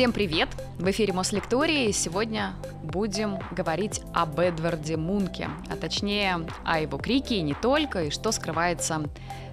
Всем привет! В эфире Мослектории и сегодня будем говорить об Эдварде Мунке, а точнее о его крике и не только, и что скрывается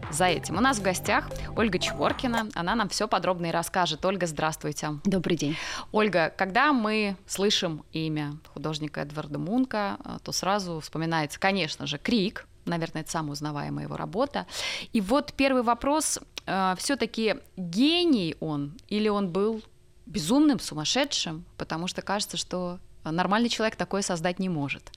за этим. У нас в гостях Ольга Чворкина, она нам все подробно и расскажет. Ольга, здравствуйте. Добрый день. Ольга, когда мы слышим имя художника Эдварда Мунка, то сразу вспоминается, конечно же, крик, наверное, это самая узнаваемая его работа. И вот первый вопрос, э, все-таки гений он или он был безумным, сумасшедшим, потому что кажется, что нормальный человек такое создать не может.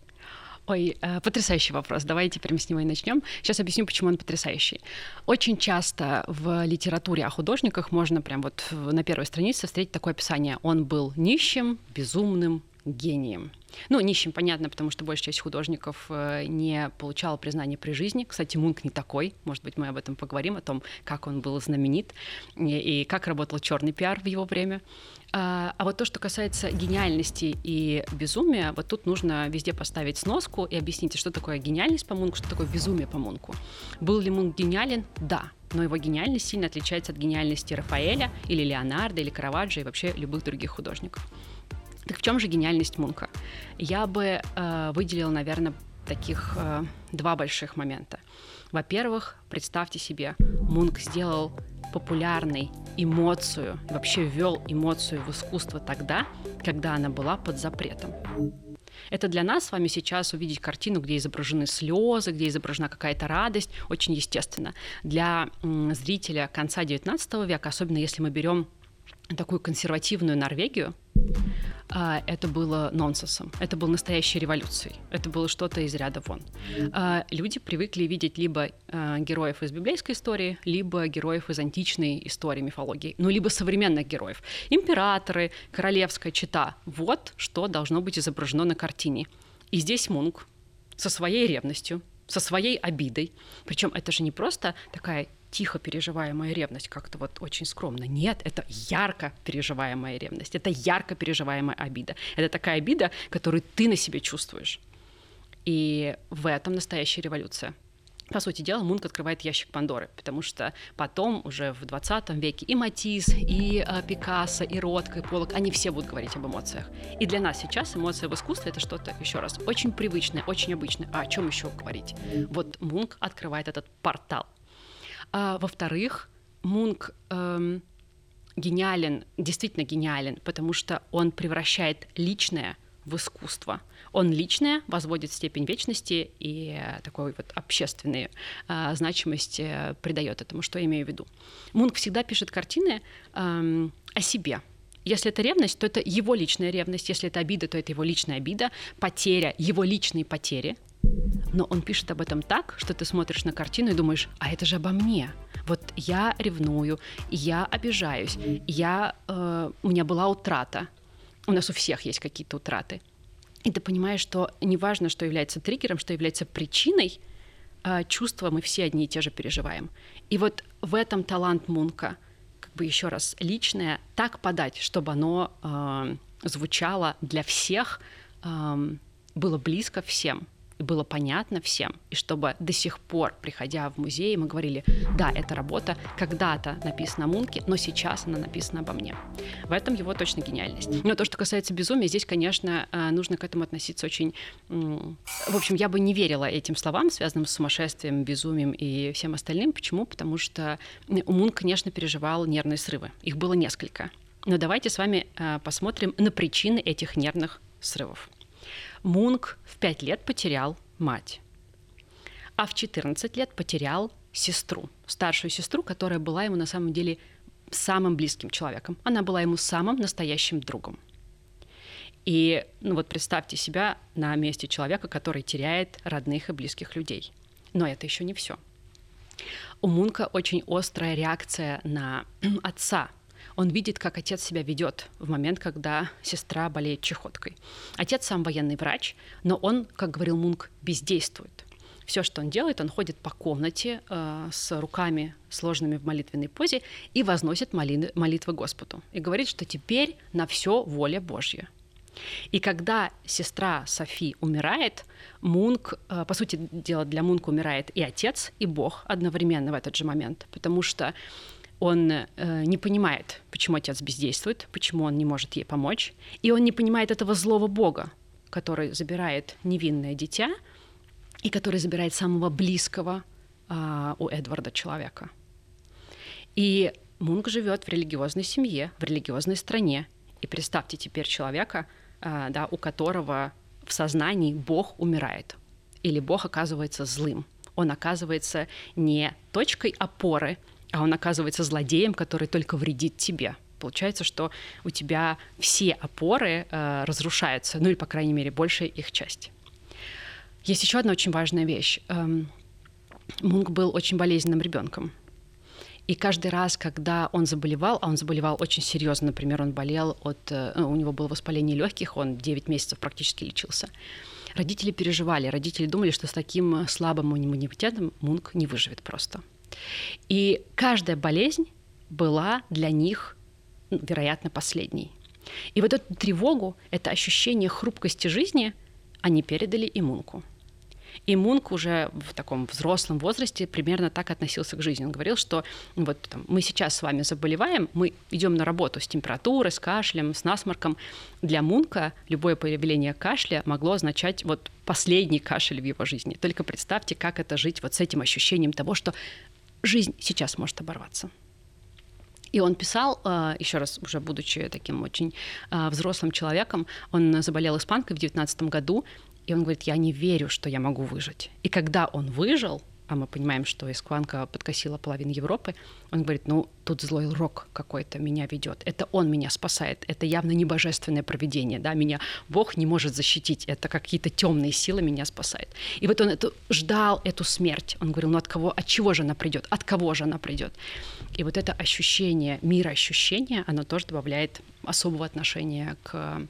Ой, э, потрясающий вопрос. Давайте прямо с него и начнем. Сейчас объясню, почему он потрясающий. Очень часто в литературе о художниках можно прям вот на первой странице встретить такое описание. Он был нищим, безумным, гением. Ну, нищим, понятно, потому что большая часть художников э, не получала признания при жизни. Кстати, Мунк не такой. Может быть, мы об этом поговорим, о том, как он был знаменит и как работал черный пиар в его время. А, а вот то, что касается гениальности и безумия, вот тут нужно везде поставить сноску и объяснить, что такое гениальность по Мунку, что такое безумие по Мунку. Был ли Мунк гениален? Да. Но его гениальность сильно отличается от гениальности Рафаэля или Леонардо или Караваджо и вообще любых других художников. Так в чем же гениальность Мунка? Я бы э, выделила, наверное, таких э, два больших момента. Во-первых, представьте себе, Мунк сделал популярной эмоцию, вообще ввел эмоцию в искусство тогда, когда она была под запретом. Это для нас с вами сейчас увидеть картину, где изображены слезы, где изображена какая-то радость, очень естественно. Для зрителя конца XIX века, особенно если мы берем такую консервативную Норвегию, а, это было нонсенсом, это было настоящей революцией, это было что-то из ряда вон. А, люди привыкли видеть либо а, героев из библейской истории, либо героев из античной истории, мифологии, ну, либо современных героев. Императоры, королевская чита. Вот что должно быть изображено на картине. И здесь Мунк со своей ревностью, со своей обидой. Причем это же не просто такая тихо переживаемая ревность, как-то вот очень скромно. Нет, это ярко переживаемая ревность, это ярко переживаемая обида. Это такая обида, которую ты на себе чувствуешь. И в этом настоящая революция. По сути дела, Мунк открывает ящик Пандоры, потому что потом, уже в 20 веке, и Матис, и э, Пикассо, и Ротко, и Полок, они все будут говорить об эмоциях. И для нас сейчас эмоция в искусстве — это что-то, еще раз, очень привычное, очень обычное. А о чем еще говорить? Вот Мунк открывает этот портал а, во-вторых, Мунк эм, гениален, действительно гениален, потому что он превращает личное в искусство. Он личное возводит степень вечности и такой вот общественной э, значимости придает этому, что я имею в виду. Мунк всегда пишет картины э, о себе. Если это ревность, то это его личная ревность. Если это обида, то это его личная обида. Потеря, его личные потери но он пишет об этом так, что ты смотришь на картину и думаешь, а это же обо мне. Вот я ревную, я обижаюсь, я, э, у меня была утрата. У нас у всех есть какие-то утраты. И ты понимаешь, что неважно, что является триггером, что является причиной, э, чувства мы все одни и те же переживаем. И вот в этом талант Мунка, как бы еще раз, личное, так подать, чтобы оно э, звучало для всех, э, было близко всем и было понятно всем, и чтобы до сих пор, приходя в музей, мы говорили, да, эта работа когда-то написана Мунке, но сейчас она написана обо мне. В этом его точно гениальность. Но то, что касается безумия, здесь, конечно, э, нужно к этому относиться очень... В общем, я бы не верила этим словам, связанным с сумасшествием, безумием и всем остальным. Почему? Потому что Мунк, конечно, переживал нервные срывы. Их было несколько. Но давайте с вами э, посмотрим на причины этих нервных срывов. Мунк в 5 лет потерял мать, а в 14 лет потерял сестру, старшую сестру, которая была ему на самом деле самым близким человеком. Она была ему самым настоящим другом. И ну вот представьте себя на месте человека, который теряет родных и близких людей. Но это еще не все. У Мунка очень острая реакция на отца, он видит, как отец себя ведет в момент, когда сестра болеет чехоткой. Отец сам военный врач, но он, как говорил Мунк, бездействует. Все, что он делает, он ходит по комнате э, с руками сложными в молитвенной позе и возносит моли- молитвы Господу. И говорит, что теперь на все воля Божья. И когда сестра Софи умирает, Мунк, э, по сути дела, для Мунка умирает и отец, и Бог одновременно в этот же момент, потому что он э, не понимает, почему отец бездействует, почему он не может ей помочь, и он не понимает этого злого бога, который забирает невинное дитя и который забирает самого близкого э, у Эдварда человека. И Мунк живет в религиозной семье, в религиозной стране. И представьте теперь человека, э, да, у которого в сознании Бог умирает, или Бог оказывается злым. Он оказывается не точкой опоры, а он оказывается злодеем, который только вредит тебе. Получается, что у тебя все опоры э, разрушаются, ну или, по крайней мере, большая их часть. Есть еще одна очень важная вещь. Эм, Мунк был очень болезненным ребенком. И каждый раз, когда он заболевал, а он заболевал очень серьезно, например, он болел от, э, ну, у него было воспаление легких, он 9 месяцев практически лечился. Родители переживали, родители думали, что с таким слабым иммунитетом Мунк не выживет просто. И каждая болезнь была для них, ну, вероятно, последней. И вот эту тревогу, это ощущение хрупкости жизни они передали и Мунку. И Мунк уже в таком взрослом возрасте примерно так относился к жизни. Он говорил, что вот там, мы сейчас с вами заболеваем, мы идем на работу с температурой, с кашлем, с насморком. Для Мунка любое появление кашля могло означать вот последний кашель в его жизни. Только представьте, как это жить вот с этим ощущением того, что жизнь сейчас может оборваться. И он писал, э, еще раз, уже будучи таким очень э, взрослым человеком, он заболел испанкой в 19 году, и он говорит, я не верю, что я могу выжить. И когда он выжил, а мы понимаем, что Искванка подкосила половину Европы, он говорит, ну, тут злой рок какой-то меня ведет. Это он меня спасает. Это явно не божественное проведение, да, меня Бог не может защитить. Это какие-то темные силы меня спасают. И вот он это, ждал эту смерть. Он говорил, ну от кого, от чего же она придет? От кого же она придет? И вот это ощущение, мироощущение, оно тоже добавляет особого отношения к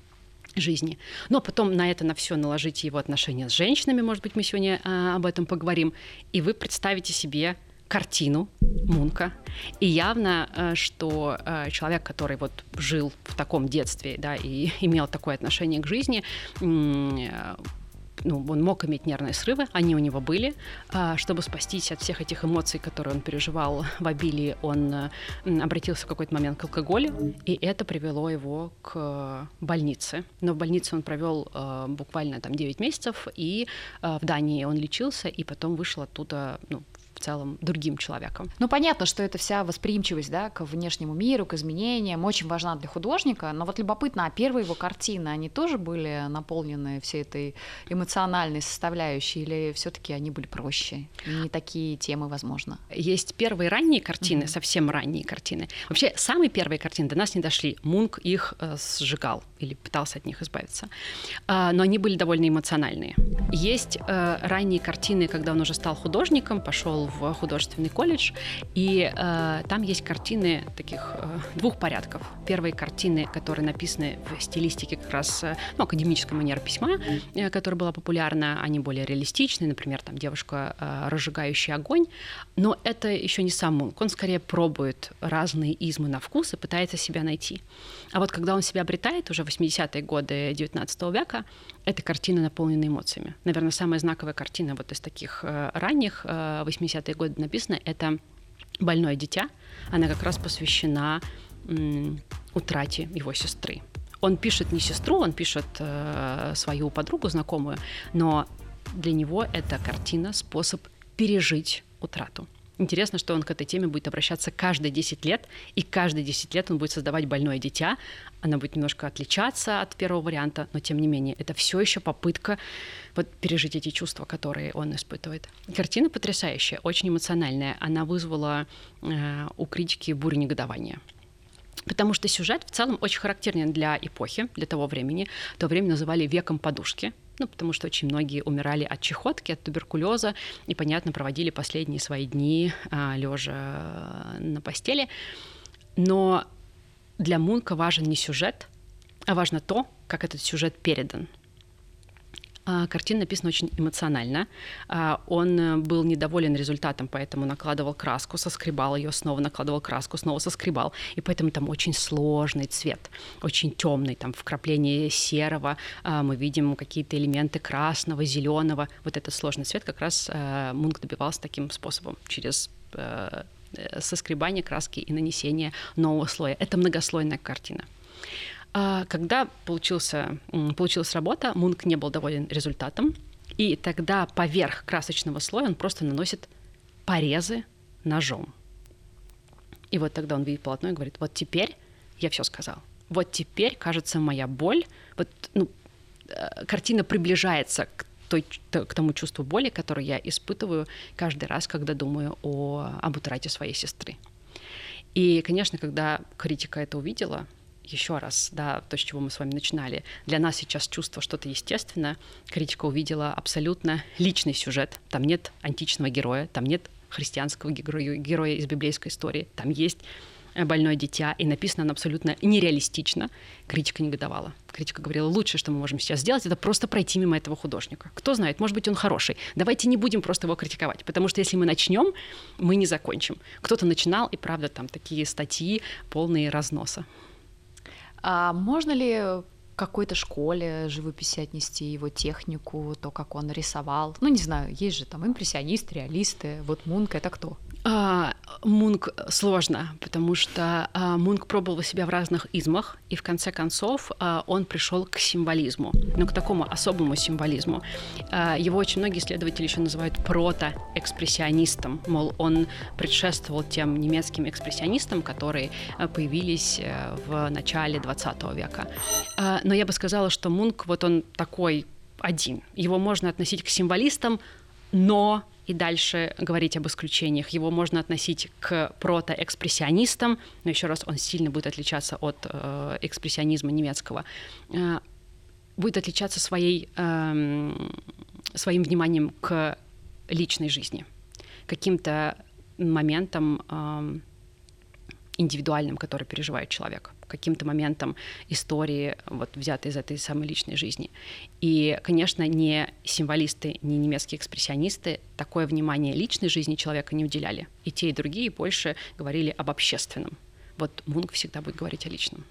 жизни. Но потом на это на все наложить его отношения с женщинами, может быть, мы сегодня а, об этом поговорим, и вы представите себе картину Мунка. И явно, э, что э, человек, который вот жил в таком детстве, да, и имел такое отношение к жизни, ну, он мог иметь нервные срывы, они у него были. А, чтобы спастись от всех этих эмоций, которые он переживал в обилии, он обратился в какой-то момент к алкоголю, и это привело его к больнице. Но в больнице он провел а, буквально там 9 месяцев, и в Дании он лечился, и потом вышел оттуда ну, в целом другим человеком. Ну, понятно, что эта вся восприимчивость да, к внешнему миру, к изменениям очень важна для художника, но вот любопытно, а первые его картины, они тоже были наполнены всей этой эмоциональной составляющей, или все таки они были проще, не такие темы, возможно? Есть первые ранние картины, mm-hmm. совсем ранние картины. Вообще, самые первые картины до нас не дошли. Мунк их э, сжигал или пытался от них избавиться. Э, но они были довольно эмоциональные. Есть э, ранние картины, когда он уже стал художником, пошел в художественный колледж, и э, там есть картины таких э, двух порядков. Первые картины, которые написаны в стилистике как раз ну, академической манеры письма, которая была популярна, они более реалистичны, например, там девушка, разжигающая огонь, но это еще не сам Мунк, он скорее пробует разные измы на вкус и пытается себя найти. А вот когда он себя обретает уже в 80-е годы 19 века, эта картина наполнена эмоциями. Наверное, самая знаковая картина вот из таких э, ранних э, 80-е годы написана — это «Больное дитя». Она как раз посвящена утрате его сестры. Он пишет не сестру, он пишет э, свою подругу знакомую, но для него эта картина — способ пережить утрату. Интересно, что он к этой теме будет обращаться каждые 10 лет, и каждые 10 лет он будет создавать больное дитя. Она будет немножко отличаться от первого варианта, но тем не менее, это все еще попытка вот пережить эти чувства, которые он испытывает. Картина потрясающая, очень эмоциональная. Она вызвала э, у критики бурю негодования. Потому что сюжет в целом очень характерен для эпохи, для того времени. То время называли веком подушки ну, потому что очень многие умирали от чехотки, от туберкулеза, и, понятно, проводили последние свои дни а, лежа на постели. Но для Мунка важен не сюжет, а важно то, как этот сюжет передан – картина написана очень эмоционально. А, он э, был недоволен результатом, поэтому накладывал краску, соскребал ее, снова накладывал краску, снова соскребал. И поэтому там очень сложный цвет, очень темный. Там вкрапление серого а, мы видим какие-то элементы красного, зеленого. Вот этот сложный цвет как раз э, Мунк добивался таким способом через э, соскребание краски и нанесение нового слоя. Это многослойная картина. А когда получился, получилась работа, Мунк не был доволен результатом, и тогда поверх красочного слоя он просто наносит порезы ножом. И вот тогда он видит полотно и говорит, вот теперь я все сказал. Вот теперь, кажется, моя боль, вот, ну, э, картина приближается к той, к тому чувству боли, которое я испытываю каждый раз, когда думаю о, об утрате своей сестры. И, конечно, когда критика это увидела, еще раз, да, то, с чего мы с вами начинали, для нас сейчас чувство что-то естественное, критика увидела абсолютно личный сюжет. Там нет античного героя, там нет христианского героя, героя из библейской истории, там есть Э, больное дитя, и написано оно абсолютно нереалистично. Критика негодовала. Критика говорила, лучшее, что мы можем сейчас сделать, это просто пройти мимо этого художника. Кто знает, может быть, он хороший. Давайте не будем просто его критиковать, потому что если мы начнем, мы не закончим. Кто-то начинал, и правда, там такие статьи полные разноса. А можно ли какой-то школе живописи отнести его технику, то, как он рисовал. Ну, не знаю, есть же там импрессионисты, реалисты. Вот Мунк — это кто? А, Мунк сложно, потому что а, Мунк пробовал себя в разных измах, и в конце концов а, он пришел к символизму, но к такому особому символизму. А, его очень многие исследователи еще называют протоэкспрессионистом, мол, он предшествовал тем немецким экспрессионистам, которые а, появились а, в начале 20 века. А, но я бы сказала, что Мунк вот он такой один. Его можно относить к символистам, но и дальше говорить об исключениях. Его можно относить к протоэкспрессионистам, но еще раз он сильно будет отличаться от э, экспрессионизма немецкого. Э, будет отличаться своей, э, своим вниманием к личной жизни, каким-то моментом э, индивидуальным, который переживает человек каким-то моментом истории, вот взятой из этой самой личной жизни. И, конечно, не символисты, не немецкие экспрессионисты такое внимание личной жизни человека не уделяли. И те, и другие больше говорили об общественном. Вот Мунк всегда будет говорить о личном.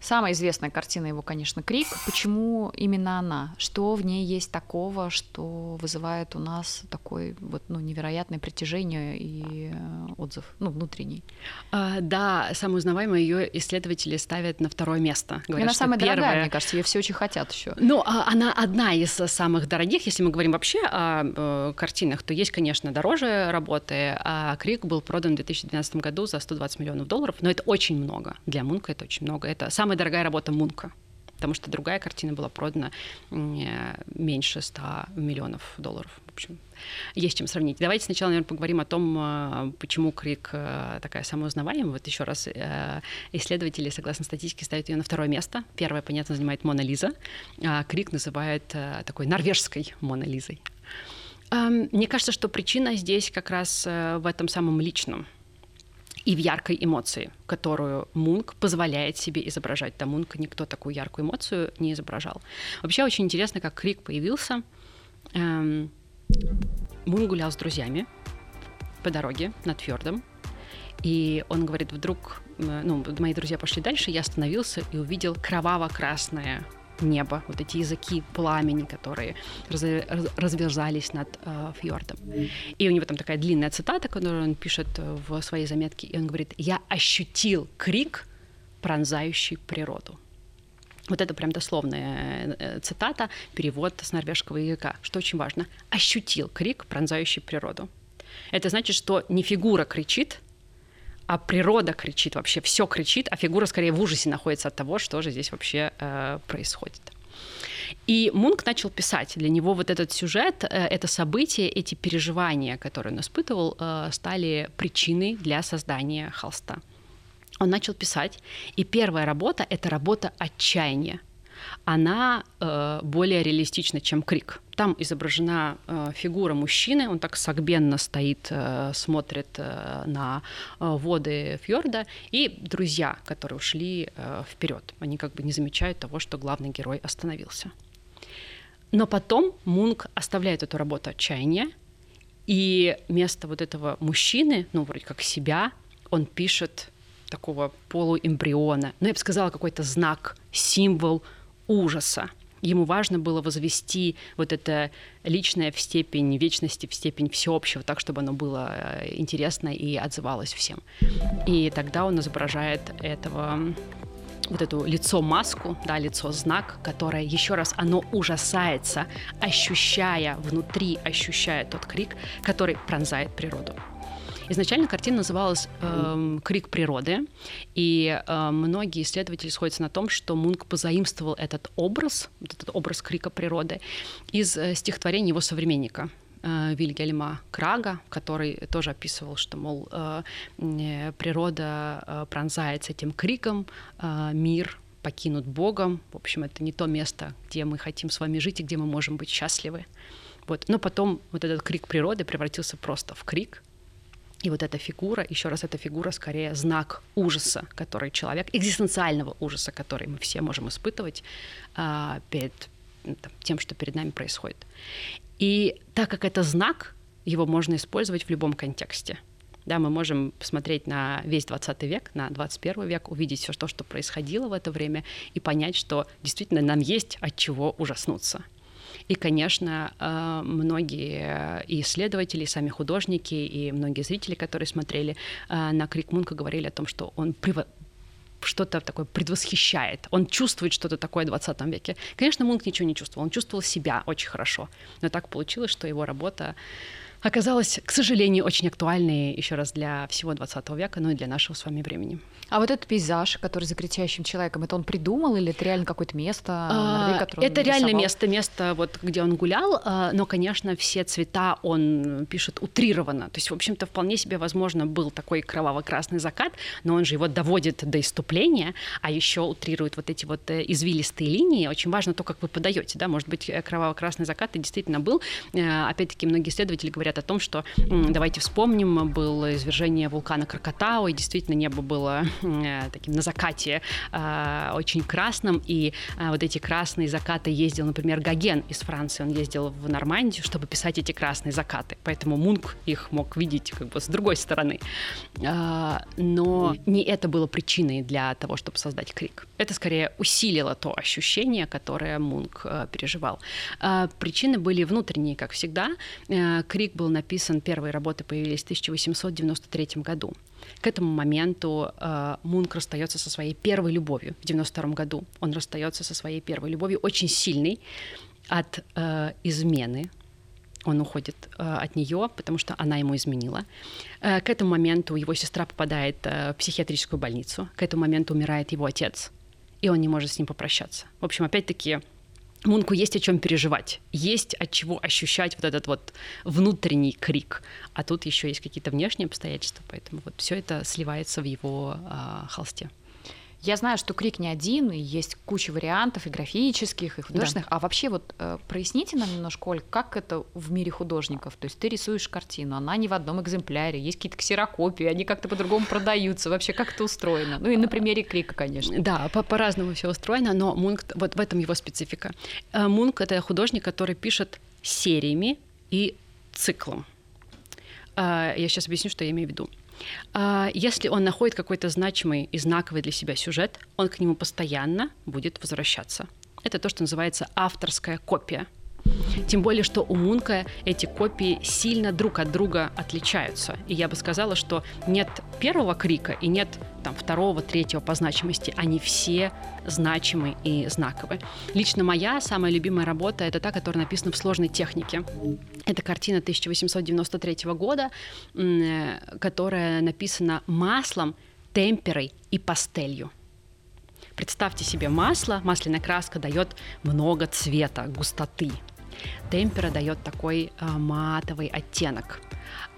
Самая известная картина его, конечно, «Крик». Почему именно она? Что в ней есть такого, что вызывает у нас такой вот, ну, невероятное притяжение и э, отзыв, ну, внутренний? А, да, самую узнаваемую ее исследователи ставят на второе место. Говорят, она самая первая... дорогая, мне кажется, ее все очень хотят еще. Ну, а она одна из самых дорогих. Если мы говорим вообще о э, картинах, то есть, конечно, дороже работы. А «Крик» был продан в 2012 году за 120 миллионов долларов, но это очень много. Для Мунка это очень много. Это самый самая дорогая работа Мунка потому что другая картина была продана меньше 100 миллионов долларов. В общем, есть чем сравнить. Давайте сначала, наверное, поговорим о том, э, почему Крик э, такая самая узнаваемая. Вот еще раз, э, исследователи, согласно статистике, ставят ее на второе место. Первое, понятно, занимает Мона Лиза, а Крик называет такой норвежской Мона Лизой. Мне кажется, что причина здесь как раз в этом самом личном – и в яркой эмоции, которую Мунк позволяет себе изображать. До Мунка никто такую яркую эмоцию не изображал. Вообще очень интересно, как Крик появился. Эм, Мун гулял с друзьями по дороге над фьордом, и он говорит, вдруг, э, ну, мои друзья пошли дальше, я остановился и увидел кроваво-красное небо, вот эти языки пламени, которые раз, разверзались над э, фьордом. И у него там такая длинная цитата, которую он пишет в своей заметке, и он говорит, я ощутил крик, пронзающий природу. Вот это прям дословная э, цитата, перевод с норвежского языка, что очень важно. Ощутил крик, пронзающий природу. Это значит, что не фигура кричит, а природа кричит вообще, все кричит, а фигура скорее в ужасе находится от того, что же здесь вообще э, происходит. И Мунк начал писать. Для него вот этот сюжет, э, это событие, эти переживания, которые он испытывал, э, стали причиной для создания холста. Он начал писать, и первая работа — это работа отчаяния она э, более реалистична, чем крик. Там изображена э, фигура мужчины, он так согбенно стоит, э, смотрит э, на э, воды фьорда, и друзья, которые ушли э, вперед. Они как бы не замечают того, что главный герой остановился. Но потом Мунк оставляет эту работу отчаяния, и вместо вот этого мужчины, ну, вроде как себя, он пишет такого полуэмбриона, ну, я бы сказала, какой-то знак, символ ужаса. Ему важно было возвести вот это личное в степень вечности, в степень всеобщего, так, чтобы оно было э, интересно и отзывалось всем. И тогда он изображает этого вот эту лицо-маску, да, лицо-знак, которое, еще раз, оно ужасается, ощущая внутри, ощущая тот крик, который пронзает природу. Изначально картина называлась э, «Крик природы», и э, многие исследователи сходятся на том, что Мунк позаимствовал этот образ, этот образ крика природы из э, стихотворения его современника э, Вильгельма Крага, который тоже описывал, что, мол, э, природа э, пронзается этим криком, мир покинут Богом. В общем, это не то место, где мы хотим с вами жить и где мы можем быть счастливы. Вот. Но потом вот этот крик природы превратился просто в крик, и вот эта фигура, еще раз, эта фигура скорее знак ужаса, который человек, экзистенциального ужаса, который мы все можем испытывать а, перед ну, там, тем, что перед нами происходит. И так как это знак, его можно использовать в любом контексте. Да, мы можем посмотреть на весь 20 век, на 21 век, увидеть все то, что происходило в это время, и понять, что действительно нам есть от чего ужаснуться. И, конечно, э, многие исследователи, сами художники и многие зрители, которые смотрели э, на Крик Мунка, говорили о том, что он что-то такое предвосхищает. Он чувствует что-то такое в 20 веке. Конечно, Мунк ничего не чувствовал. Он чувствовал себя очень хорошо. Но так получилось, что его работа оказалась, к сожалению, очень актуальной еще раз для всего 20 века, ну и для нашего с вами времени. А вот этот пейзаж, который за кричащим человеком, это он придумал или это реально какое-то место? А, Норвегии, это реально место, место, вот, где он гулял, а, но, конечно, все цвета он пишет утрированно. То есть, в общем-то, вполне себе возможно был такой кроваво-красный закат, но он же его доводит до иступления, а еще утрирует вот эти вот э, извилистые линии. Очень важно то, как вы подаете, да, может быть, э, кроваво-красный закат и действительно был. Э, опять-таки, многие исследователи говорят о том, что, давайте вспомним, было извержение вулкана Кракатау, и действительно небо было Э, таким на закате э, очень красным, и э, вот эти красные закаты ездил, например, Гоген из Франции, он ездил в Нормандию, чтобы писать эти красные закаты, поэтому Мунк их мог видеть как бы с другой стороны. Но не это было причиной для того, чтобы создать крик. Это скорее усилило то ощущение, которое Мунк переживал. Причины были внутренние, как всегда. Крик был написан, первые работы появились в 1893 году. К этому моменту э, Мунк расстается со своей первой любовью в 92 году. Он расстается со своей первой любовью, очень сильный от э, измены. Он уходит э, от нее, потому что она ему изменила. Э, к этому моменту его сестра попадает э, в психиатрическую больницу. К этому моменту умирает его отец, и он не может с ним попрощаться. В общем, опять-таки Мунку есть о чем переживать, есть от чего ощущать вот этот вот внутренний крик, а тут еще есть какие-то внешние обстоятельства, поэтому вот все это сливается в его э, холсте. Я знаю, что крик не один, и есть куча вариантов и графических, и художественных. Да. А вообще вот э, проясните нам немножко, Оль, как это в мире художников? То есть ты рисуешь картину, она не в одном экземпляре, есть какие-то ксерокопии, они как-то по-другому продаются. Вообще как это устроено? Ну и на примере крика, конечно. Да, по- по-разному все устроено, но Мунк, вот в этом его специфика. Э, Мунк — это художник, который пишет сериями и циклом. Э, я сейчас объясню, что я имею в виду. А, если он находит какой-то значимый и знаковый для себя сюжет, он к нему постоянно будет возвращаться. Это то, что называется авторская копия – тем более, что у Мунка эти копии сильно друг от друга отличаются. И я бы сказала, что нет первого крика и нет там, второго, третьего по значимости. Они все значимы и знаковы. Лично моя самая любимая работа — это та, которая написана в сложной технике. Это картина 1893 года, которая написана маслом, темперой и пастелью. Представьте себе масло, масляная краска дает много цвета, густоты. Темпера дает такой а, матовый оттенок.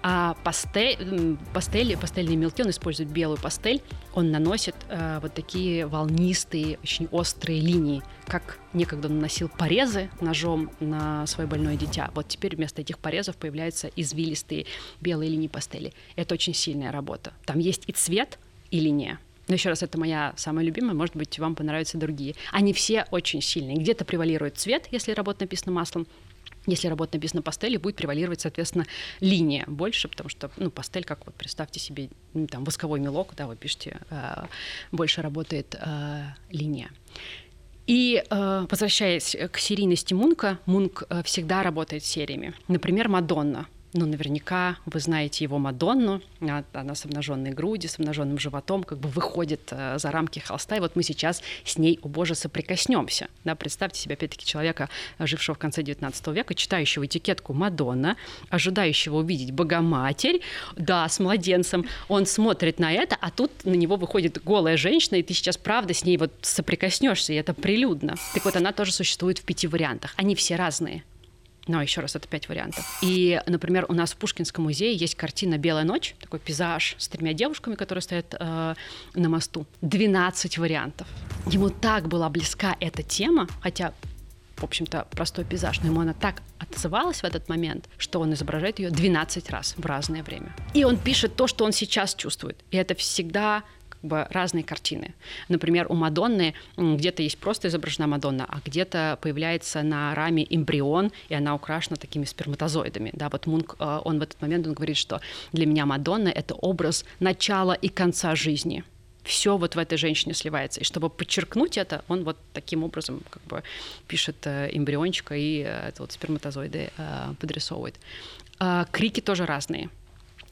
А пастель, пастель, пастельные мелки, он использует белую пастель, он наносит э, вот такие волнистые, очень острые линии, как некогда наносил порезы ножом на свое больное дитя. Вот теперь вместо этих порезов появляются извилистые белые линии пастели. Это очень сильная работа. Там есть и цвет, и линия. Но еще раз, это моя самая любимая, может быть, вам понравятся другие. Они все очень сильные. Где-то превалирует цвет, если работа написана маслом, если работа написана пастелью, будет превалировать, соответственно, линия больше, потому что, ну, пастель, как вот представьте себе, ну, там, восковой мелок, да, вы пишете, э, больше работает э, линия. И э, возвращаясь к серийности Мунка, Мунк э, всегда работает сериями. Например, Мадонна ну, наверняка вы знаете его Мадонну, она с обнаженной грудью, с обнаженным животом, как бы выходит э, за рамки холста, и вот мы сейчас с ней, о боже, соприкоснемся. Да, представьте себе, опять-таки, человека, жившего в конце 19 века, читающего этикетку Мадонна, ожидающего увидеть Богоматерь, да, с младенцем, он смотрит на это, а тут на него выходит голая женщина, и ты сейчас, правда, с ней вот соприкоснешься, и это прилюдно. Так вот, она тоже существует в пяти вариантах. Они все разные. Но еще раз, это пять вариантов. И, например, у нас в Пушкинском музее есть картина «Белая ночь», такой пейзаж с тремя девушками, которые стоят э, на мосту. 12 вариантов. Ему так была близка эта тема, хотя в общем-то, простой пейзаж, но ему она так отзывалась в этот момент, что он изображает ее 12 раз в разное время. И он пишет то, что он сейчас чувствует. И это всегда бы разные картины. Например, у Мадонны где-то есть просто изображена Мадонна, а где-то появляется на раме эмбрион, и она украшена такими сперматозоидами. Да, вот Мунк, э, он в этот момент он говорит, что для меня Мадонна — это образ начала и конца жизни все вот в этой женщине сливается. И чтобы подчеркнуть это, он вот таким образом как бы пишет э, эмбриончика и э, это вот сперматозоиды подрисовывает. А крики тоже разные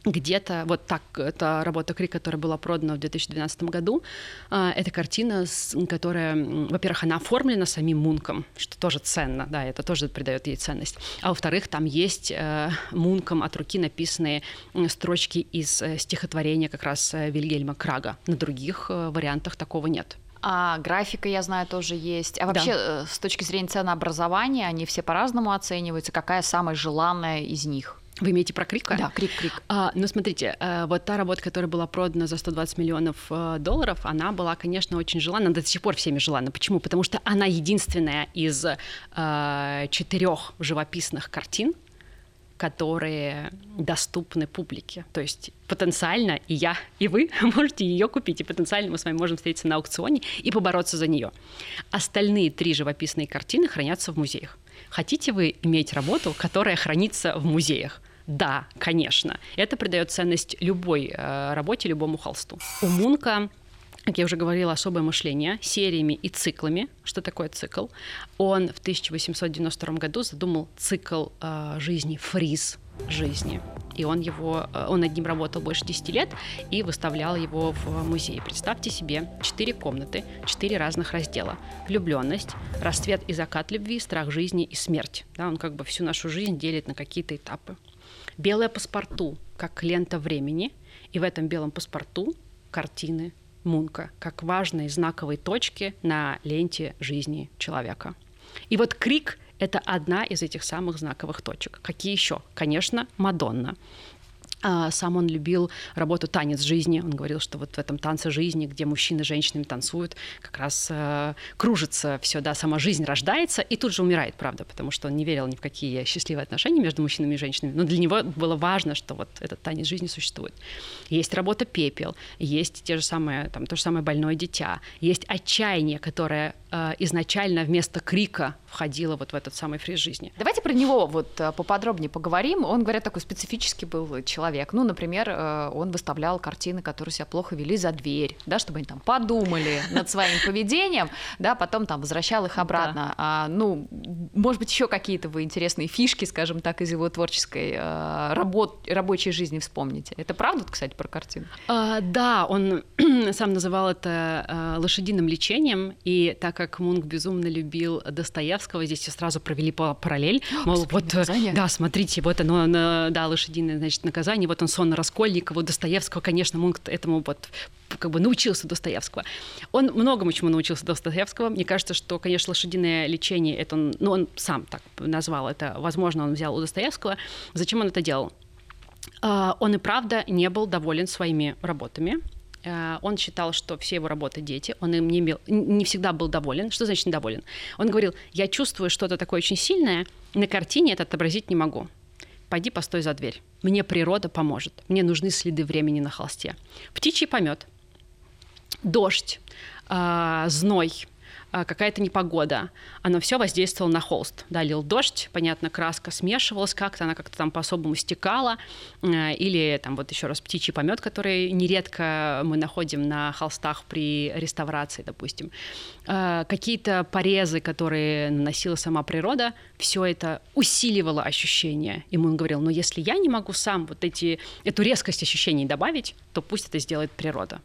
где-то, вот так, это работа Крик, которая была продана в 2012 году, а, это картина, которая, во-первых, она оформлена самим Мунком, что тоже ценно, да, это тоже придает ей ценность, а во-вторых, там есть э, Мунком от руки написанные строчки из э, стихотворения как раз э, Вильгельма Крага, на других вариантах такого нет. А графика, я знаю, тоже есть. А вообще, да. с точки зрения ценообразования, они все по-разному оцениваются. Какая самая желанная из них? Вы имеете про Крик? Да, Крик, Крик. А, ну, смотрите, э, вот та работа, которая была продана за 120 миллионов э, долларов, она была, конечно, очень желанна, до сих пор всеми желанна. Почему? Потому что она единственная из э, четырех живописных картин, которые доступны публике. То есть потенциально и я, и вы можете ее купить, и потенциально мы с вами можем встретиться на аукционе и побороться за нее. Остальные три живописные картины хранятся в музеях. Хотите вы иметь работу, которая хранится в музеях? Да, конечно. Это придает ценность любой э, работе, любому холсту. У Мунка как я уже говорила, особое мышление сериями и циклами. Что такое цикл? Он в 1892 году задумал цикл э, жизни, фриз жизни. И он, его, э, он над ним работал больше 10 лет и выставлял его в музее. Представьте себе четыре комнаты, четыре разных раздела. Влюбленность, расцвет и закат любви, страх жизни и смерть. Да, он как бы всю нашу жизнь делит на какие-то этапы. Белое паспорту, как лента времени, и в этом белом паспорту картины Мунка, как важные знаковые точки на ленте жизни человека. И вот крик — это одна из этих самых знаковых точек. Какие еще? Конечно, Мадонна. А, сам он любил работу «Танец жизни». Он говорил, что вот в этом танце жизни, где мужчины с женщинами танцуют, как раз э, кружится все, да, сама жизнь рождается и тут же умирает, правда, потому что он не верил ни в какие счастливые отношения между мужчинами и женщинами. Но для него было важно, что вот этот танец жизни существует. Есть работа «Пепел», есть те же самые, там, то же самое «Больное дитя», есть «Отчаяние», которое э, изначально вместо крика входило вот в этот самый фриз жизни. Давайте про него вот э, поподробнее поговорим. Он, говорят, такой специфический был человек. Ну, например, э, он выставлял картины, которые себя плохо вели за дверь, да, чтобы они там подумали над своим поведением, да, потом там возвращал их обратно. Да. А, ну, может быть, еще какие-то вы интересные фишки, скажем так, из его творческой работ, рабочей жизни вспомните. Это правда, кстати, про картину? А, да, он сам называл это лошадиным лечением, и так как Мунк безумно любил Достоевского, здесь все сразу провели параллель, мол, вот, да, смотрите, вот оно, да, лошадиное, значит, наказание, вот он сон Раскольникова, Достоевского, конечно, Мунк этому вот как бы научился Достоевского. Он многому чему научился Достоевского. Мне кажется, что, конечно, лошадиное лечение, это он, ну, он сам так назвал это, возможно, он взял у Достоевского. Зачем он это делал? А, он и правда не был доволен своими работами. А, он считал, что все его работы дети, он им не, был, не всегда был доволен. Что значит недоволен? Он говорил, я чувствую что-то такое очень сильное, на картине это отобразить не могу пойди постой за дверь. Мне природа поможет. Мне нужны следы времени на холсте. Птичий помет, дождь, э, зной, а, какая-то непогода, оно все воздействовало на холст. Да, лил дождь, понятно, краска смешивалась как-то, она как-то там по-особому стекала, э, или там вот еще раз птичий помет, который нередко мы находим на холстах при реставрации, допустим. Э, какие-то порезы, которые наносила сама природа, все это усиливало ощущение. И он говорил, ну если я не могу сам вот эти, эту резкость ощущений добавить, то пусть это сделает природа.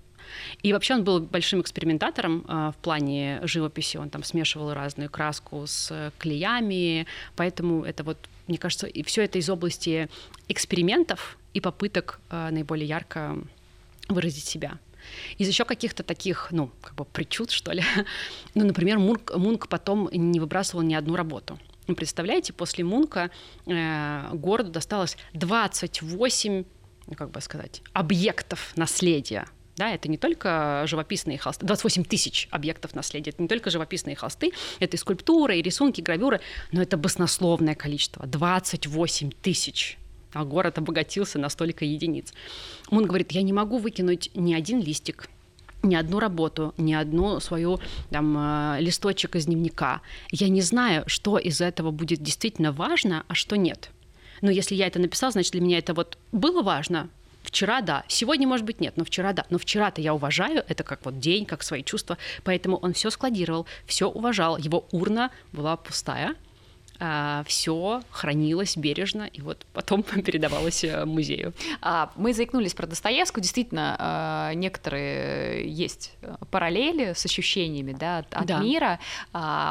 И вообще он был большим экспериментатором э, в плане живописи. Он там смешивал разную краску с клеями, поэтому это вот, мне кажется, и все это из области экспериментов и попыток э, наиболее ярко выразить себя. Из еще каких-то таких, ну, как бы причуд, что ли. ну, например, Мунк, Мунк потом не выбрасывал ни одну работу. Ну, представляете, после Мунка э, городу досталось 28, ну, как бы сказать, объектов наследия да, это не только живописные холсты, 28 тысяч объектов наследия, это не только живописные холсты, это и скульптуры, и рисунки, и гравюры, но это баснословное количество, 28 тысяч а город обогатился на столько единиц. Он говорит, я не могу выкинуть ни один листик, ни одну работу, ни одну свою там, э, листочек из дневника. Я не знаю, что из этого будет действительно важно, а что нет. Но если я это написал, значит, для меня это вот было важно, Вчера да, сегодня, может быть, нет, но вчера да. Но вчера-то я уважаю, это как вот день, как свои чувства. Поэтому он все складировал, все уважал. Его урна была пустая, все хранилось бережно и вот потом передавалось э, музею. А, мы заикнулись про Достоевского. Действительно, а, некоторые есть параллели с ощущениями да, от да. мира.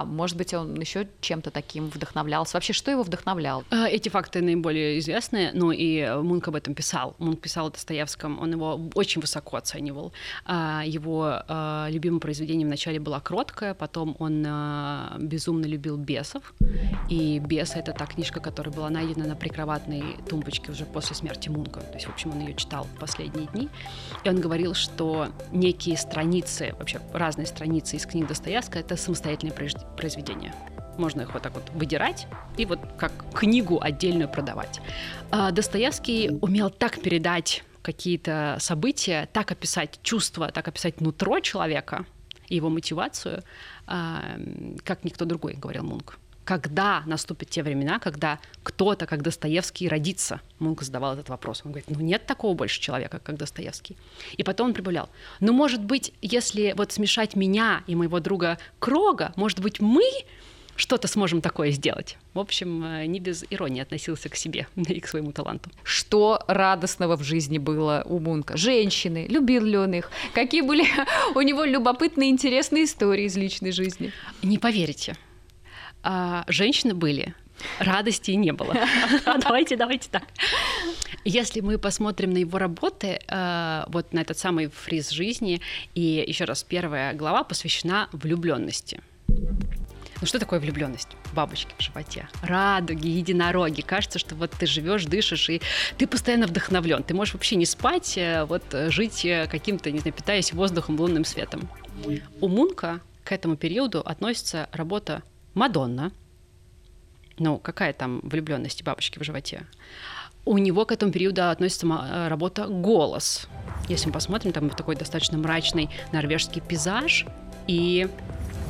Может быть, он еще чем-то таким вдохновлялся. Вообще, что его вдохновлял? Эти факты наиболее известны, но и Мунк об этом писал. Мунк писал о Достоевском, он его очень высоко оценивал. Его любимым произведением вначале была «Кроткая», потом он безумно любил бесов, и «Бес» — это та книжка, которая была найдена на прикроватной тумбочке уже после смерти Мунка. То есть, в общем, он ее читал в последние дни. И он говорил, что некие страницы, вообще разные страницы из книг Достоевского — это самостоятельные произведения можно их вот так вот выдирать и вот как книгу отдельную продавать. А Достоевский умел так передать какие-то события, так описать чувства, так описать нутро человека и его мотивацию, а, как никто другой, говорил Мунк когда наступят те времена, когда кто-то, как Достоевский, родится? Мунк задавал этот вопрос. Он говорит, ну нет такого больше человека, как Достоевский. И потом он прибавлял, ну может быть, если вот смешать меня и моего друга Крога, может быть, мы что-то сможем такое сделать. В общем, э, не без иронии относился к себе и к своему таланту. Что радостного в жизни было у Мунка? Женщины, любил ли он их? Какие были у него любопытные, интересные истории из личной жизни? Не поверите, а, женщины были, радости не было. Давайте, давайте так. Если мы посмотрим на его работы, а, вот на этот самый фриз жизни, и еще раз, первая глава посвящена влюбленности. Ну что такое влюбленность? Бабочки в животе, радуги, единороги. Кажется, что вот ты живешь, дышишь, и ты постоянно вдохновлен. Ты можешь вообще не спать, э, вот э, жить э, каким-то, не знаю, питаясь воздухом, лунным светом. У Мунка к этому периоду относится работа Мадонна. Ну, какая там влюбленность бабочки в животе? У него к этому периоду относится э, работа «Голос». Если мы посмотрим, там такой достаточно мрачный норвежский пейзаж, и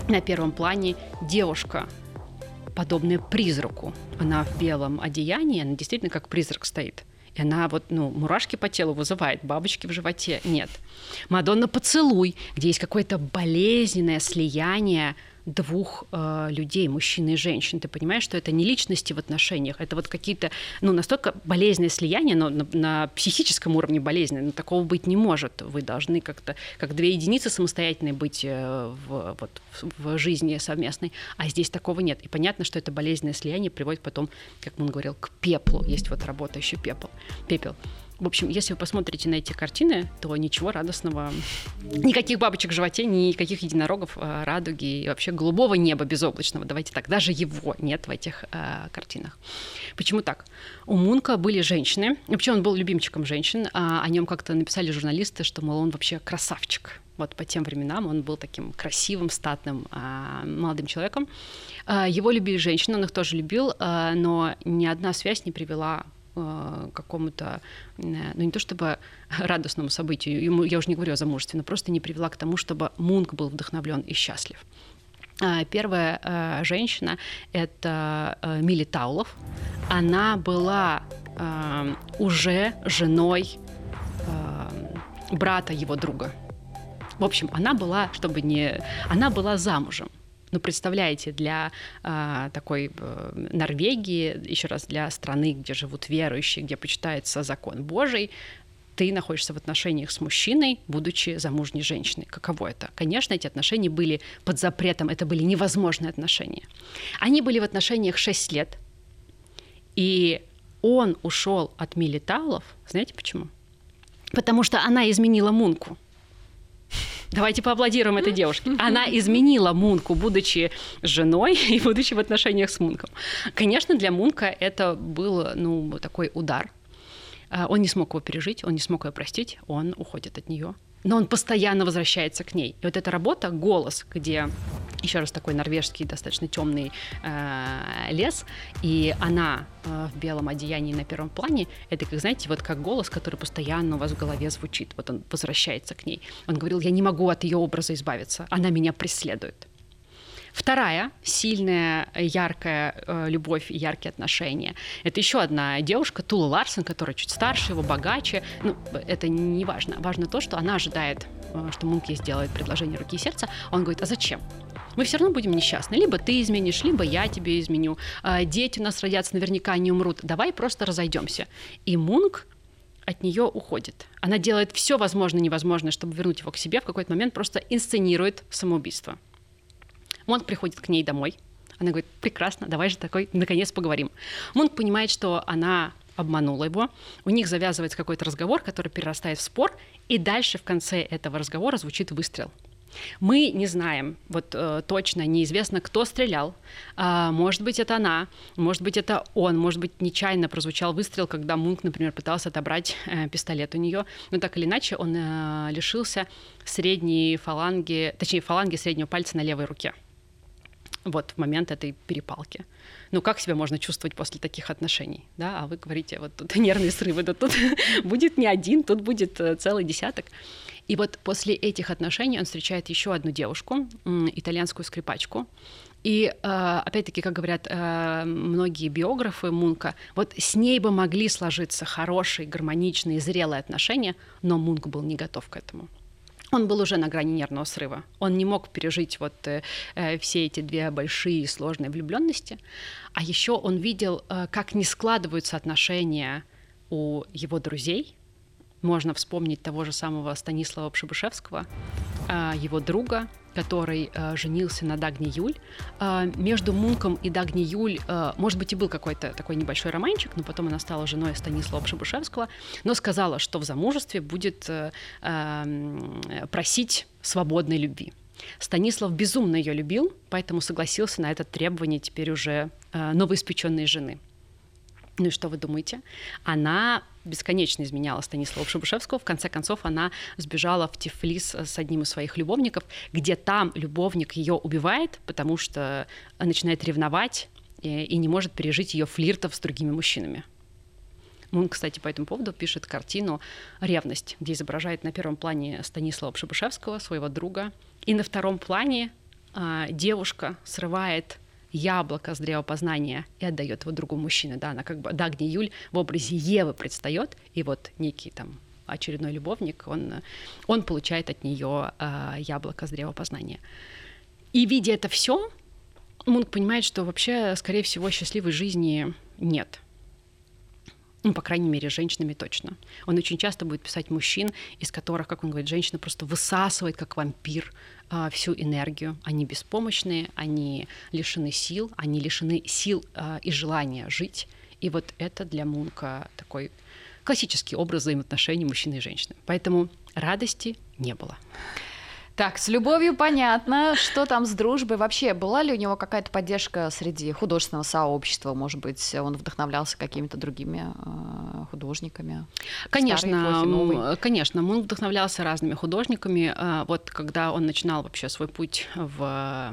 на первом плане девушка, подобная призраку. Она в белом одеянии, она действительно как призрак стоит. И она вот, ну, мурашки по телу вызывает, бабочки в животе нет. Мадонна «Поцелуй», где есть какое-то болезненное слияние двух э, людей, мужчины и женщин. Ты понимаешь, что это не личности в отношениях, это вот какие-то, ну, настолько болезненные слияния, но на, на психическом уровне болезненные, но такого быть не может. Вы должны как-то, как две единицы самостоятельные быть э, в, вот, в жизни совместной, а здесь такого нет. И понятно, что это болезненное слияние приводит потом, как он говорил, к пеплу. Есть вот работа еще пепел. пепел. В общем, если вы посмотрите на эти картины, то ничего радостного, никаких бабочек в животе, никаких единорогов, э, радуги и вообще голубого неба безоблачного, давайте так, даже его нет в этих э, картинах. Почему так? У Мунка были женщины, вообще он был любимчиком женщин, а о нем как-то написали журналисты, что, мол, он вообще красавчик. Вот по тем временам он был таким красивым, статным э, молодым человеком. Э, его любили женщины, он их тоже любил, э, но ни одна связь не привела какому-то, э, ну не то чтобы радостному событию, ему, я уже не говорю о замужестве, но просто не привела к тому, чтобы Мунк был вдохновлен и счастлив. Первая женщина — это Мили Таулов. Она была уже женой брата его друга. В общем, она была, чтобы не... Она была замужем. Ну, представляете, для э, такой э, Норвегии, еще раз, для страны, где живут верующие, где почитается закон Божий, ты находишься в отношениях с мужчиной, будучи замужней женщиной. Каково это? Конечно, эти отношения были под запретом, это были невозможные отношения. Они были в отношениях 6 лет, и он ушел от Милиталов, знаете почему? Потому что она изменила Мунку. Давайте поаплодируем этой девушке. Она изменила Мунку, будучи женой и будучи в отношениях с Мунком. Конечно, для Мунка это был ну, такой удар. А, он не смог его пережить, он не смог ее простить, он уходит от нее но он постоянно возвращается к ней. И вот эта работа «Голос», где еще раз такой норвежский достаточно темный э, лес, и она э, в белом одеянии на первом плане, это, как знаете, вот как голос, который постоянно у вас в голове звучит. Вот он возвращается к ней. Он говорил, я не могу от ее образа избавиться, она меня преследует. Вторая сильная, яркая э, любовь и яркие отношения. Это еще одна девушка, Тула Ларсон, которая чуть старше его, богаче. Ну, это не важно. Важно то, что она ожидает, э, что Мунк ей сделает предложение руки и сердца. Он говорит, а зачем? мы все равно будем несчастны. Либо ты изменишь, либо я тебе изменю. А, дети у нас родятся, наверняка не умрут. Давай просто разойдемся. И Мунк от нее уходит. Она делает все возможное невозможное, чтобы вернуть его к себе. В какой-то момент просто инсценирует самоубийство. Монк приходит к ней домой. Она говорит, прекрасно, давай же такой, наконец поговорим. Монк понимает, что она обманула его. У них завязывается какой-то разговор, который перерастает в спор, и дальше в конце этого разговора звучит выстрел. Мы не знаем, вот э, точно неизвестно, кто стрелял. А, может быть, это она, может быть, это он, может быть, нечаянно прозвучал выстрел, когда Мунк, например, пытался отобрать э, пистолет у нее. Но так или иначе, он э, лишился средней фаланги, точнее, фаланги среднего пальца на левой руке вот в момент этой перепалки. Ну, как себя можно чувствовать после таких отношений, да? А вы говорите, вот тут нервные срывы, да тут будет не один, тут будет э, целый десяток. И вот после этих отношений он встречает еще одну девушку, итальянскую скрипачку. И э, опять-таки, как говорят э, многие биографы Мунка, вот с ней бы могли сложиться хорошие, гармоничные, зрелые отношения, но Мунк был не готов к этому он был уже на грани нервного срыва. Он не мог пережить вот э, э все эти две большие сложные влюбленности. А еще он видел, э, как не складываются отношения у его друзей. Можно вспомнить того же самого Станислава Пшебышевского, э, его друга, который э, женился на Дагни Юль. Э, между Мунком и Дагни Юль, может быть, и был какой-то такой небольшой романчик, но потом она стала женой Станислава Шабушевского, но сказала, что в замужестве будет просить свободной любви. Станислав безумно ее любил, поэтому согласился на это требование теперь уже новоиспеченной жены. Ну и что вы думаете? Она бесконечно изменяла Станислава Шабушевского. В конце концов, она сбежала в Тифлис с одним из своих любовников, где там любовник ее убивает, потому что начинает ревновать и, и не может пережить ее флиртов с другими мужчинами. Он, кстати, по этому поводу пишет картину «Ревность», где изображает на первом плане Станислава Пшебышевского, своего друга, и на втором плане а, девушка срывает яблоко с древа и отдает его другому мужчине. Да, она как бы Дагни Юль в образе Евы предстает, и вот некий там очередной любовник, он, он получает от нее э, яблоко с древа. И видя это все, Мунк понимает, что вообще, скорее всего, счастливой жизни нет. Ну, по крайней мере, женщинами точно. Он очень часто будет писать мужчин, из которых, как он говорит, женщина просто высасывает, как вампир, а, всю энергию. Они беспомощные, они лишены сил, они лишены сил а, и желания жить. И вот это для Мунка такой классический образ взаимоотношений мужчины и женщины. Поэтому радости не было. Так, с любовью понятно. Что там с дружбой? Вообще, была ли у него какая-то поддержка среди художественного сообщества? Может быть, он вдохновлялся какими-то другими э, художниками? Конечно, эпохи, конечно. Он вдохновлялся разными художниками. Э, вот когда он начинал вообще свой путь в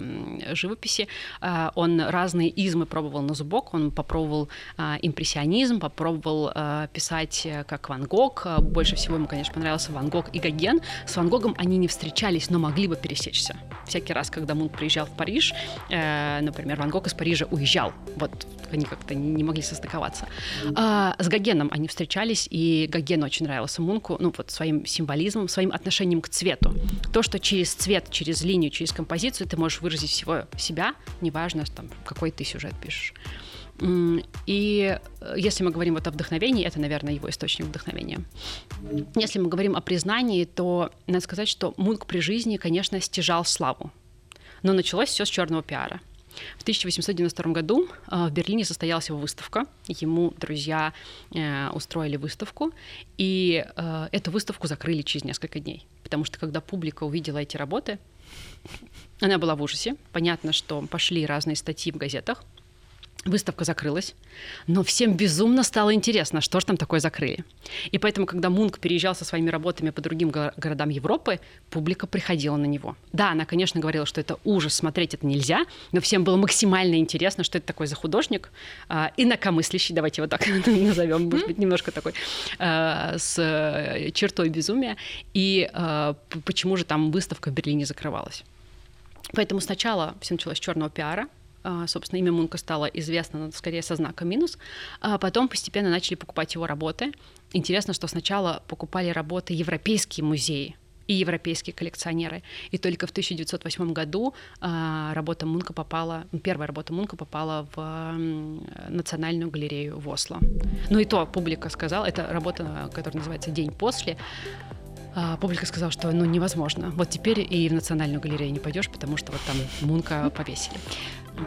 живописи, э, он разные измы пробовал на зубок. Он попробовал э, импрессионизм, попробовал э, писать как Ван Гог. Больше всего ему, конечно, понравился Ван Гог и Гоген. С Ван Гогом они не встречались но могли бы пересечься. Всякий раз, когда Мунк приезжал в Париж, э, например, Ван Гог из Парижа уезжал. Вот они как-то не могли состыковаться. А, с Гогеном они встречались, и Гоген очень нравился Мунку, ну вот своим символизмом, своим отношением к цвету. То, что через цвет, через линию, через композицию ты можешь выразить всего себя, неважно, там, какой ты сюжет пишешь. И э, если мы говорим вот о вдохновении, это, наверное, его источник вдохновения. Если мы говорим о признании, то надо сказать, что Мунк при жизни, конечно, стяжал славу. Но началось все с черного пиара. В 1892 году э, в Берлине состоялась его выставка. Ему друзья э, устроили выставку, и эту выставку закрыли через несколько дней. Потому что когда публика увидела эти работы, она была в ужасе. Понятно, что пошли разные статьи в газетах. Выставка закрылась, но всем безумно стало интересно, что же там такое закрыли. И поэтому, когда Мунк переезжал со своими работами по другим городам Европы, публика приходила на него. Да, она, конечно, говорила, что это ужас, смотреть это нельзя, но всем было максимально интересно, что это такой за художник, а, инакомыслящий, давайте его так назовем, может быть, немножко такой, а, с э, чертой безумия, и а, почему же там выставка в Берлине закрывалась. Поэтому сначала все началось с черного пиара, собственно, имя Мунка стало известно, но скорее со знаком минус, а потом постепенно начали покупать его работы. Интересно, что сначала покупали работы европейские музеи, и европейские коллекционеры. И только в 1908 году а, работа Мунка попала, первая работа Мунка попала в Национальную галерею в Осло. Ну и то публика сказала, это работа, которая называется «День после», а, публика сказала, что ну невозможно. Вот теперь и в Национальную галерею не пойдешь, потому что вот там Мунка повесили.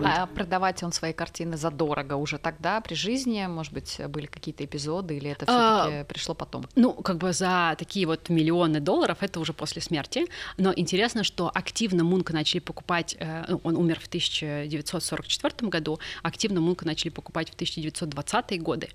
А продавать он свои картины задорого уже тогда, при жизни, может быть, были какие-то эпизоды, или это все-таки а, пришло потом? Ну, как бы за такие вот миллионы долларов это уже после смерти. Но интересно, что активно Мунка начали покупать, э, ну, он умер в 1944 году, активно Мунка начали покупать в 1920-е годы.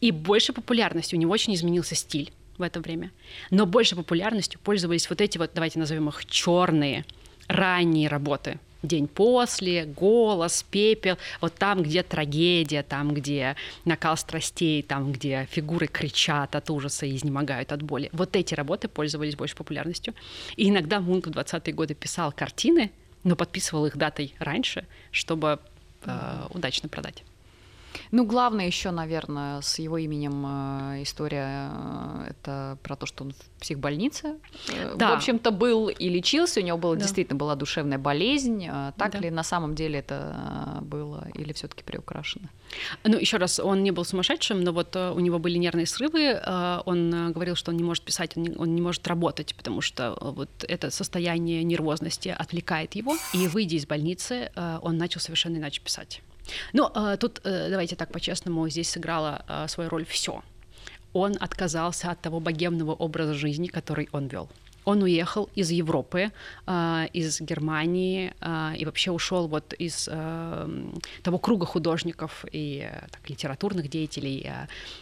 И больше популярности, у него очень изменился стиль в это время. Но больше популярностью пользовались вот эти вот, давайте назовем их черные, ранние работы. День после, голос, пепел, вот там, где трагедия, там, где накал страстей, там, где фигуры кричат от ужаса и изнемогают от боли. Вот эти работы пользовались больше популярностью. И иногда Мунк в 20-е годы писал картины, но подписывал их датой раньше, чтобы э, удачно продать. Ну, главное еще, наверное, с его именем э, история э, это про то, что он в психбольнице, э, да. в общем-то, был и лечился, у него была, да. действительно была душевная болезнь. Так да. ли на самом деле это было или все-таки приукрашено? Ну, еще раз, он не был сумасшедшим, но вот у него были нервные срывы. Он говорил, что он не может писать, он не, он не может работать, потому что вот это состояние нервозности отвлекает его. И выйдя из больницы, он начал совершенно иначе писать. Ну, а, тут, э, давайте так по-честному, здесь сыграла а, свою роль все. Он отказался от того богемного образа жизни, который он вел. Он уехал из Европы, а, из Германии и вообще ушел вот из того круга художников и так, литературных деятелей,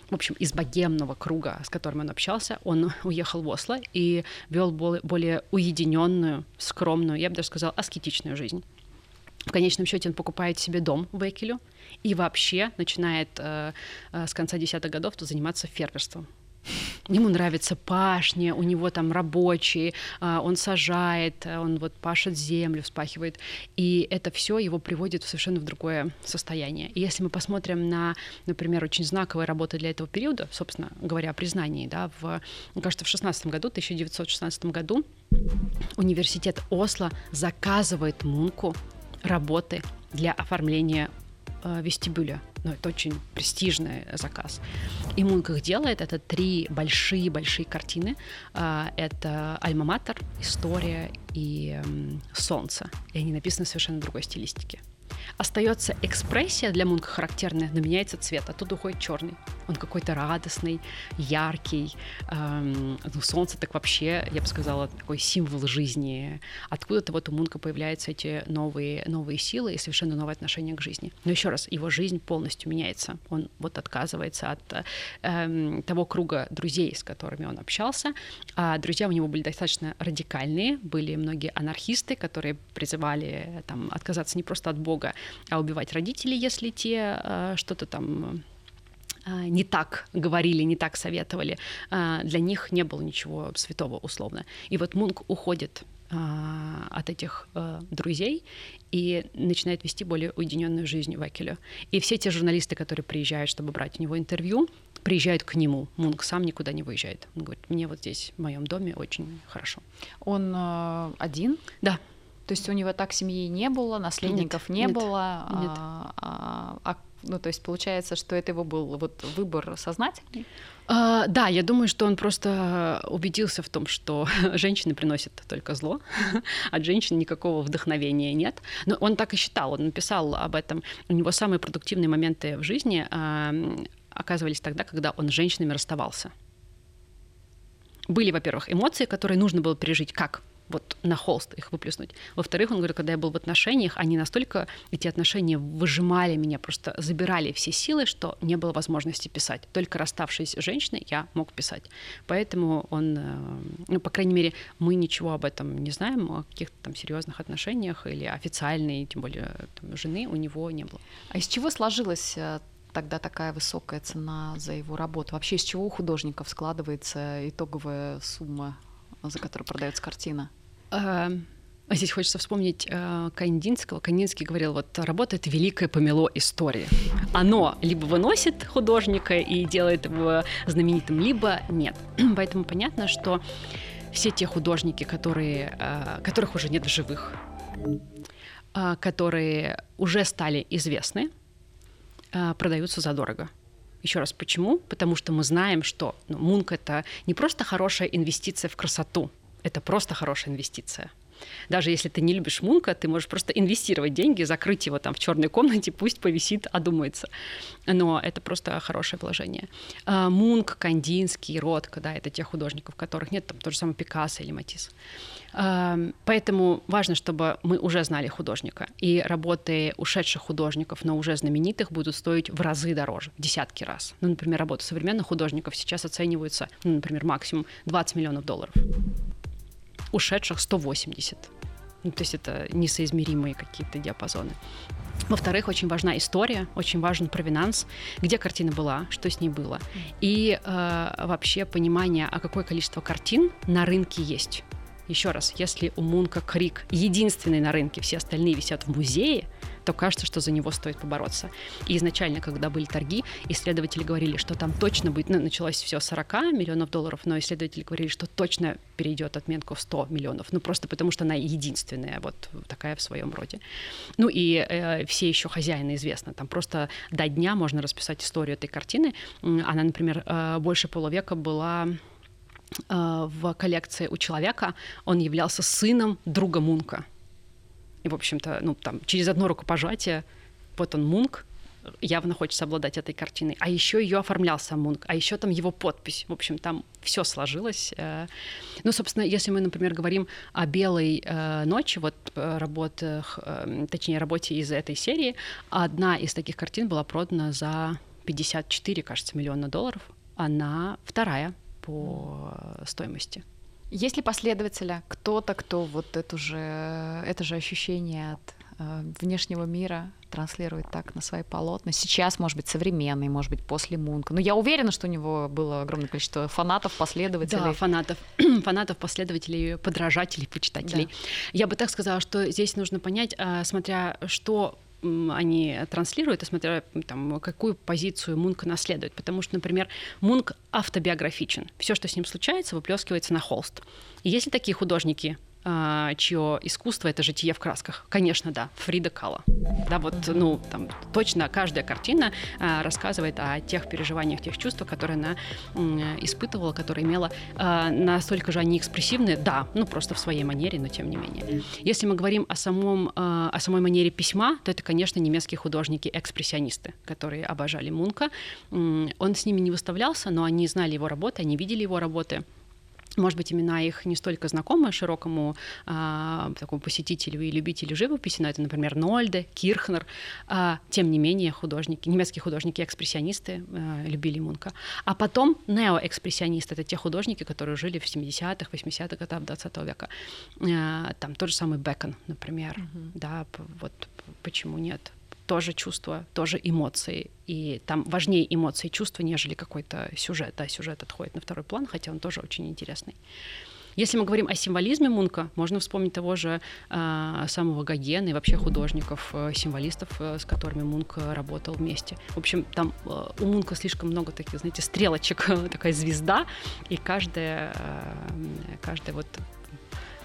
в общем, из богемного круга, с которым он общался. Он уехал в Осло и вел более уединенную, скромную, я бы даже сказала, аскетичную жизнь. В конечном счете он покупает себе дом в Экелю и вообще начинает э, э, с конца десятых годов то заниматься фермерством. Ему нравится пашня, у него там рабочие, э, он сажает, э, он вот пашет землю, вспахивает, и это все его приводит в совершенно в другое состояние. И если мы посмотрим на, например, очень знаковые работы для этого периода, собственно говоря, о признании, да, в, мне кажется, в 16 году, 1916 году университет Осло заказывает Мунку работы для оформления э, вестибюля. Но это очень престижный заказ. И Мунк их делает. Это три большие-большие картины. Э, это «Альма-Матер», «История» и э, «Солнце». И они написаны совершенно другой стилистике. Остается экспрессия для Мунка характерная, но меняется цвет. Оттуда уходит черный. Он какой-то радостный, яркий. Эм, ну, солнце так вообще, я бы сказала, такой символ жизни. Откуда-то вот у Мунка появляются эти новые, новые силы и совершенно новое отношение к жизни. Но еще раз, его жизнь полностью меняется. Он вот отказывается от эм, того круга друзей, с которыми он общался. А друзья у него были достаточно радикальные, были многие анархисты, которые призывали там, отказаться не просто от Бога, а убивать родителей, если те э, что-то там не так говорили, не так советовали, для них не было ничего святого условно. И вот Мунк уходит от этих друзей и начинает вести более уединенную жизнь в Экеле. И все те журналисты, которые приезжают, чтобы брать у него интервью, приезжают к нему. Мунк сам никуда не выезжает. Он говорит, мне вот здесь, в моем доме, очень хорошо. Он э, один? Да. То есть у него так семьи не было, наследников нет, не нет, было, нет. А, а, а, ну то есть получается, что это его был вот выбор сознательный. А, да, я думаю, что он просто убедился в том, что женщины приносят только зло, от женщин никакого вдохновения нет. Но он так и считал, он написал об этом. У него самые продуктивные моменты в жизни а, оказывались тогда, когда он с женщинами расставался. Были, во-первых, эмоции, которые нужно было пережить, как вот на холст их выплеснуть. Во-вторых, он говорит, когда я был в отношениях, они настолько, эти отношения выжимали меня, просто забирали все силы, что не было возможности писать. Только расставшись с женщиной, я мог писать. Поэтому он, э, ну, по крайней мере, мы ничего об этом не знаем, о каких-то там серьезных отношениях или официальной, тем более там, жены у него не было. А из чего сложилась э, тогда такая высокая цена за его работу? Вообще из чего у художников складывается итоговая сумма за которую продается картина? А, а здесь хочется вспомнить э, Кандинского. Кандинский говорил, вот работа — это великое помело истории. Оно либо выносит художника и делает его знаменитым, либо нет. Поэтому понятно, что все те художники, которые, э, которых уже нет в живых, э, которые уже стали известны, э, продаются задорого. Еще раз, почему? Потому что мы знаем, что ну, Мунк — это не просто хорошая инвестиция в красоту, это просто хорошая инвестиция. Даже если ты не любишь Мунка, ты можешь просто инвестировать деньги, закрыть его там в черной комнате, пусть повисит, одумается. Но это просто хорошее вложение. А, Мунк, Кандинский, Ротко, да, это те художников, которых нет, там то же самое Пикассо или Матисс. Поэтому важно, чтобы мы уже знали художника. И работы ушедших художников, но уже знаменитых, будут стоить в разы дороже, в десятки раз. Ну, например, работы современных художников сейчас оцениваются, ну, например, максимум 20 миллионов долларов. Ушедших 180. Ну, то есть это несоизмеримые какие-то диапазоны. Во-вторых, очень важна история, очень важен провинанс, где картина была, что с ней было. И э, вообще понимание, а какое количество картин на рынке есть. Еще раз, если у Мунка Крик единственный на рынке, все остальные висят в музее, то кажется, что за него стоит побороться. И изначально, когда были торги, исследователи говорили, что там точно будет, ну, началось все с 40 миллионов долларов, но исследователи говорили, что точно перейдет отметку в 100 миллионов, ну просто потому что она единственная, вот такая в своем роде. Ну и э, все еще хозяины известны, там просто до дня можно расписать историю этой картины. Она, например, э, больше полувека была Э, в коллекции у человека, он являлся сыном друга Мунка. И, в общем-то, ну, там, через одно рукопожатие, вот он Мунк, явно хочется обладать этой картиной. А еще ее оформлял сам Мунк, а еще там его подпись. В общем, там все сложилось. Э. Ну, собственно, если мы, например, говорим о белой э, ночи, вот работах, точнее, работе из этой серии, одна из таких картин была продана за 54, кажется, миллиона долларов. Она вторая по стоимости. Есть ли последователя, кто-то, кто вот это же, это же ощущение от э, внешнего мира транслирует так на свои полотна. Сейчас, может быть, современный, может быть, после Мунка. Но я уверена, что у него было огромное количество фанатов, последователей. Да, фанатов, фанатов, последователей, подражателей, почитателей. Да. Я бы так сказала, что здесь нужно понять, э, смотря что они транслируют, и смотря там, какую позицию Мунк наследует. Потому что, например, Мунк автобиографичен. Все, что с ним случается, выплескивается на холст. И если такие художники чье искусство это житие в красках. Конечно, да, Фрида Кала. Да, вот, ну, там точно каждая картина а, рассказывает о тех переживаниях, тех чувствах, которые она испытывала, которые имела. А, настолько же они экспрессивны, да, ну, просто в своей манере, но тем не менее. Если мы говорим о, самом, о самой манере письма, то это, конечно, немецкие художники-экспрессионисты, которые обожали Мунка. Он с ними не выставлялся, но они знали его работы, они видели его работы может быть, имена их не столько знакомы широкому а, такому посетителю и любителю живописи, но это, например, Нольде, Кирхнер. А, тем не менее, художники, немецкие художники-экспрессионисты а, любили Мунка. А потом неоэкспрессионисты — это те художники, которые жили в 70-х, 80-х годах 20 века. А, там тот же самый Бекон, например. Mm-hmm. Да, вот почему нет? Тоже чувства, тоже эмоции. И там важнее эмоции и чувства, нежели какой-то сюжет. Да, сюжет отходит на второй план, хотя он тоже очень интересный. Если мы говорим о символизме Мунка, можно вспомнить того же э, самого Гогена и вообще художников, э, символистов, э, с которыми Мунк работал вместе. В общем, там э, у Мунка слишком много таких, знаете, стрелочек, такая звезда, и каждая, э, каждая вот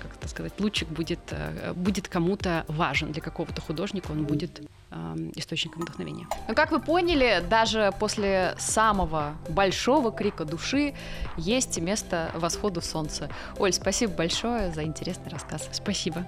как это сказать, лучик будет, э, будет кому-то важен для какого-то художника, он будет э, источником вдохновения. Ну, как вы поняли, даже после самого большого крика души есть место восходу солнца. Оль, спасибо большое за интересный рассказ. Спасибо.